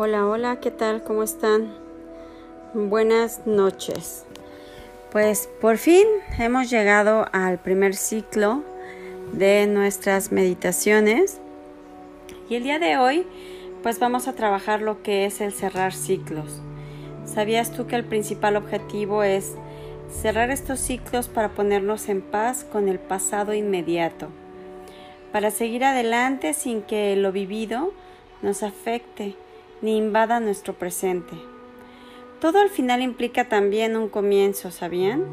Hola, hola, ¿qué tal? ¿Cómo están? Buenas noches. Pues por fin hemos llegado al primer ciclo de nuestras meditaciones y el día de hoy pues vamos a trabajar lo que es el cerrar ciclos. ¿Sabías tú que el principal objetivo es cerrar estos ciclos para ponernos en paz con el pasado inmediato? Para seguir adelante sin que lo vivido nos afecte ni invada nuestro presente. Todo al final implica también un comienzo, ¿sabían?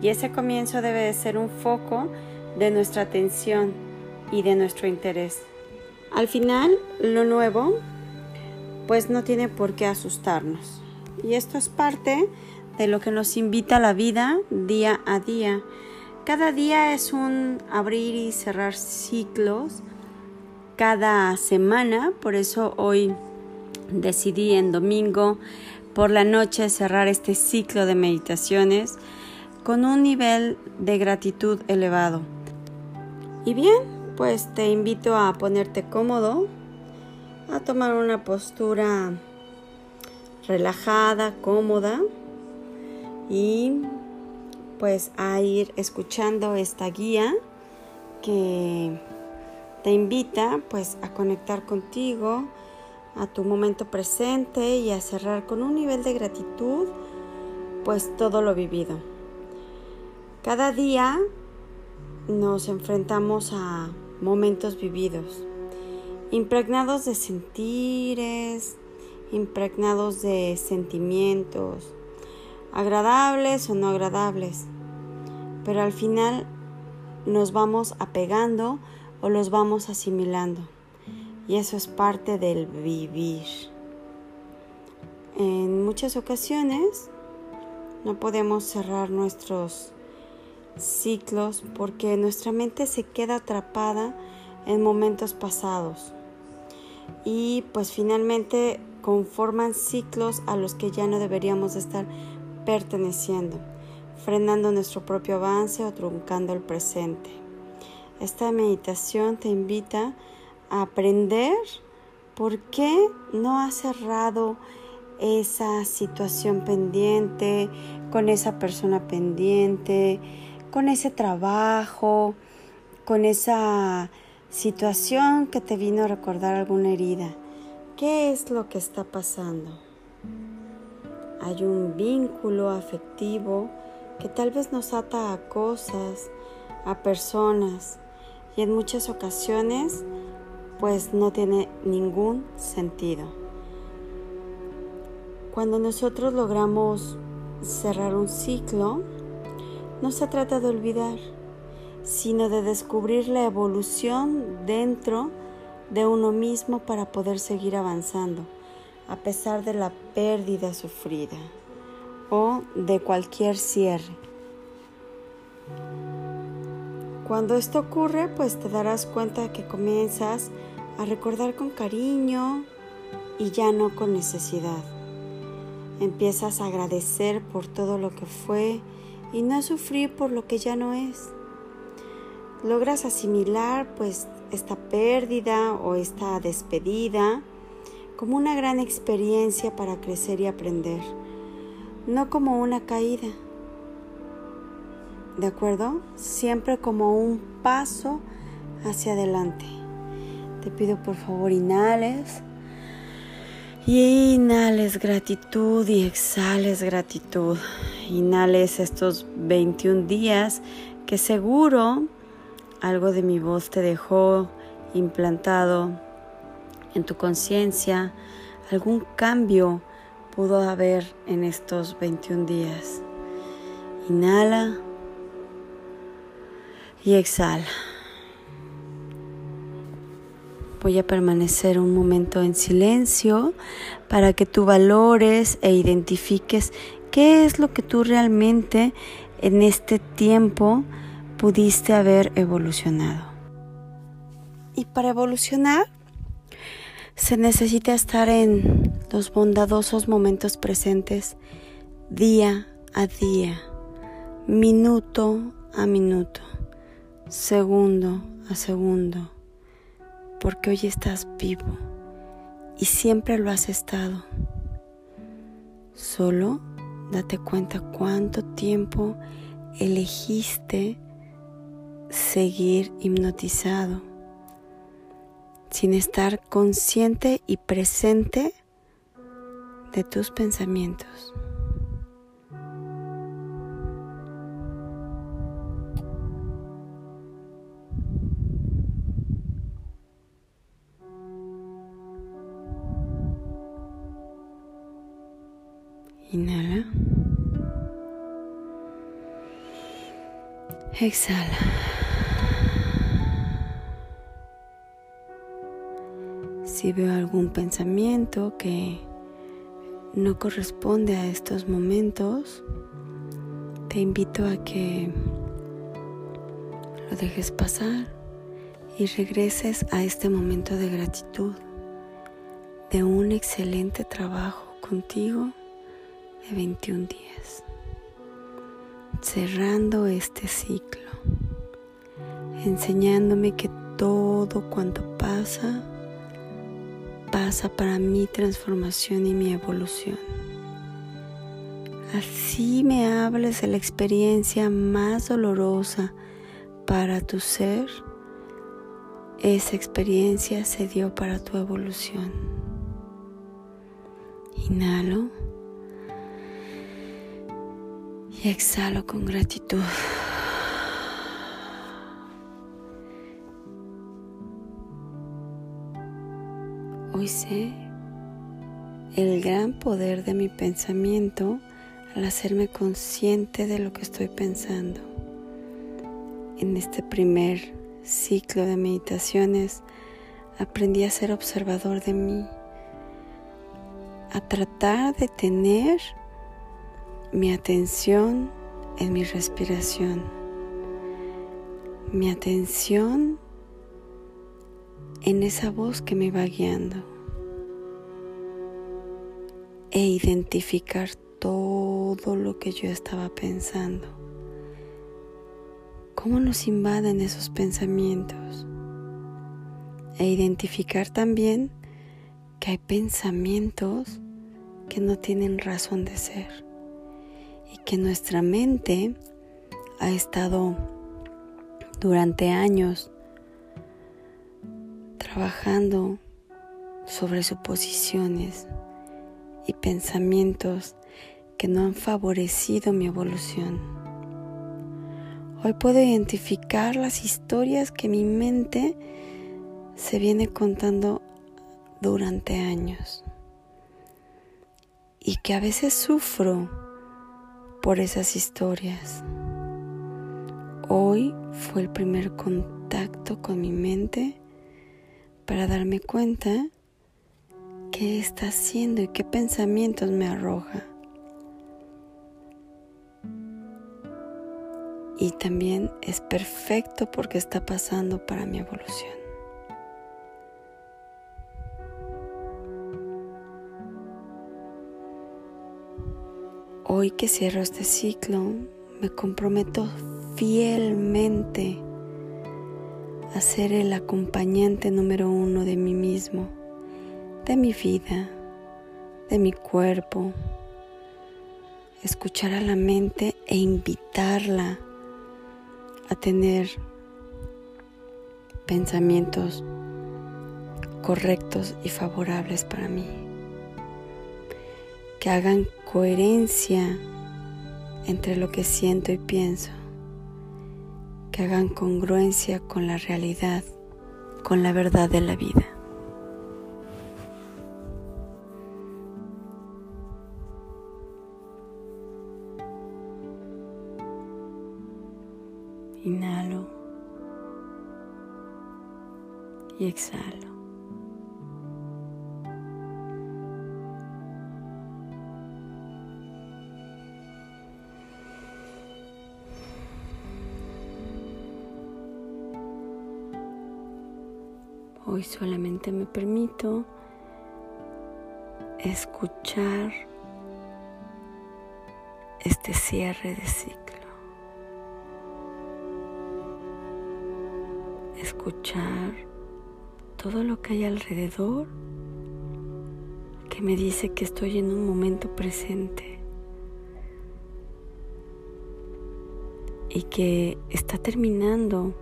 Y ese comienzo debe de ser un foco de nuestra atención y de nuestro interés. Al final, lo nuevo, pues no tiene por qué asustarnos. Y esto es parte de lo que nos invita a la vida día a día. Cada día es un abrir y cerrar ciclos. Cada semana, por eso hoy decidí en domingo por la noche cerrar este ciclo de meditaciones con un nivel de gratitud elevado. Y bien, pues te invito a ponerte cómodo, a tomar una postura relajada, cómoda y pues a ir escuchando esta guía que te invita pues a conectar contigo, a tu momento presente y a cerrar con un nivel de gratitud, pues todo lo vivido. Cada día nos enfrentamos a momentos vividos, impregnados de sentires, impregnados de sentimientos, agradables o no agradables, pero al final nos vamos apegando o los vamos asimilando. Y eso es parte del vivir. En muchas ocasiones no podemos cerrar nuestros ciclos porque nuestra mente se queda atrapada en momentos pasados y pues finalmente conforman ciclos a los que ya no deberíamos estar perteneciendo, frenando nuestro propio avance o truncando el presente. Esta meditación te invita aprender por qué no has cerrado esa situación pendiente, con esa persona pendiente, con ese trabajo, con esa situación que te vino a recordar alguna herida. ¿Qué es lo que está pasando? Hay un vínculo afectivo que tal vez nos ata a cosas, a personas y en muchas ocasiones pues no tiene ningún sentido. Cuando nosotros logramos cerrar un ciclo, no se trata de olvidar, sino de descubrir la evolución dentro de uno mismo para poder seguir avanzando, a pesar de la pérdida sufrida o de cualquier cierre. Cuando esto ocurre, pues te darás cuenta que comienzas a recordar con cariño y ya no con necesidad. Empiezas a agradecer por todo lo que fue y no a sufrir por lo que ya no es. Logras asimilar pues esta pérdida o esta despedida como una gran experiencia para crecer y aprender, no como una caída. ¿De acuerdo? Siempre como un paso hacia adelante. Te pido por favor inhales. Y inhales gratitud y exhales gratitud. Inhales estos 21 días que seguro algo de mi voz te dejó implantado en tu conciencia. Algún cambio pudo haber en estos 21 días. Inhala y exhala. Voy a permanecer un momento en silencio para que tú valores e identifiques qué es lo que tú realmente en este tiempo pudiste haber evolucionado. Y para evolucionar se necesita estar en los bondadosos momentos presentes día a día, minuto a minuto, segundo a segundo porque hoy estás vivo y siempre lo has estado. Solo date cuenta cuánto tiempo elegiste seguir hipnotizado sin estar consciente y presente de tus pensamientos. Inhala. Exhala. Si veo algún pensamiento que no corresponde a estos momentos, te invito a que lo dejes pasar y regreses a este momento de gratitud, de un excelente trabajo contigo de 21 días, cerrando este ciclo, enseñándome que todo cuanto pasa, pasa para mi transformación y mi evolución. Así me hables de la experiencia más dolorosa para tu ser, esa experiencia se dio para tu evolución. Inhalo y exhalo con gratitud. Hoy sé el gran poder de mi pensamiento al hacerme consciente de lo que estoy pensando. En este primer ciclo de meditaciones aprendí a ser observador de mí, a tratar de tener mi atención en mi respiración, mi atención en esa voz que me va guiando e identificar todo lo que yo estaba pensando. ¿Cómo nos invaden esos pensamientos? E identificar también que hay pensamientos que no tienen razón de ser y que nuestra mente ha estado durante años trabajando sobre suposiciones y pensamientos que no han favorecido mi evolución. Hoy puedo identificar las historias que mi mente se viene contando durante años y que a veces sufro por esas historias. Hoy fue el primer contacto con mi mente para darme cuenta qué está haciendo y qué pensamientos me arroja. Y también es perfecto porque está pasando para mi evolución. Hoy que cierro este ciclo, me comprometo fielmente a ser el acompañante número uno de mí mismo, de mi vida, de mi cuerpo. Escuchar a la mente e invitarla a tener pensamientos correctos y favorables para mí que hagan coherencia entre lo que siento y pienso, que hagan congruencia con la realidad, con la verdad de la vida. Inhalo y exhalo. Hoy solamente me permito escuchar este cierre de ciclo. Escuchar todo lo que hay alrededor que me dice que estoy en un momento presente y que está terminando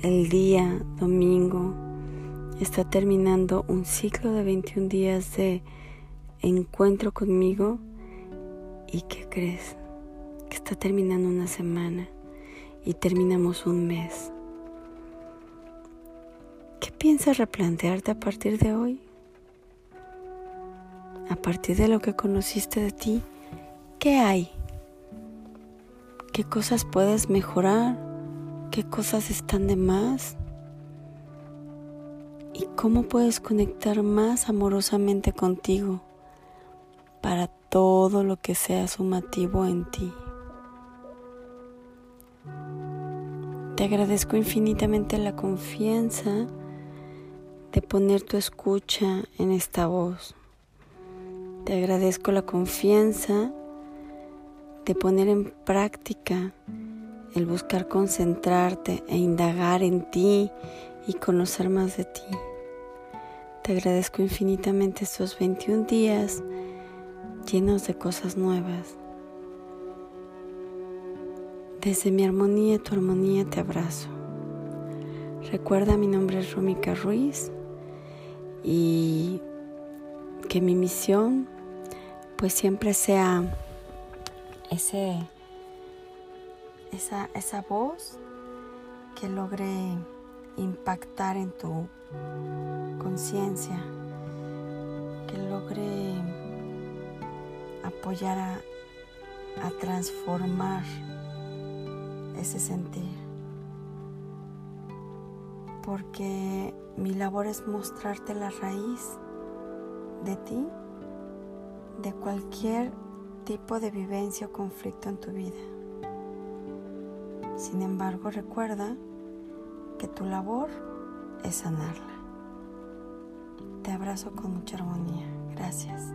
el día domingo, está terminando un ciclo de 21 días de encuentro conmigo y ¿qué crees? Que está terminando una semana y terminamos un mes. ¿Qué piensas replantearte a partir de hoy? A partir de lo que conociste de ti, ¿qué hay? ¿Qué cosas puedes mejorar? ¿Qué cosas están de más? ¿Y cómo puedes conectar más amorosamente contigo para todo lo que sea sumativo en ti? Te agradezco infinitamente la confianza de poner tu escucha en esta voz. Te agradezco la confianza de poner en práctica el buscar concentrarte e indagar en ti y conocer más de ti. Te agradezco infinitamente estos 21 días llenos de cosas nuevas. Desde mi armonía, tu armonía, te abrazo. Recuerda, mi nombre es Rómica Ruiz y que mi misión pues siempre sea ese, esa, esa voz que logre impactar en tu conciencia, que logre apoyar a, transformar ese sentir. Porque mi labor es mostrarte la raíz de ti, de cualquier tipo de vivencia o conflicto en tu vida. Sin embargo, recuerda que tu labor es sanarla. Te abrazo con mucha armonía. Gracias.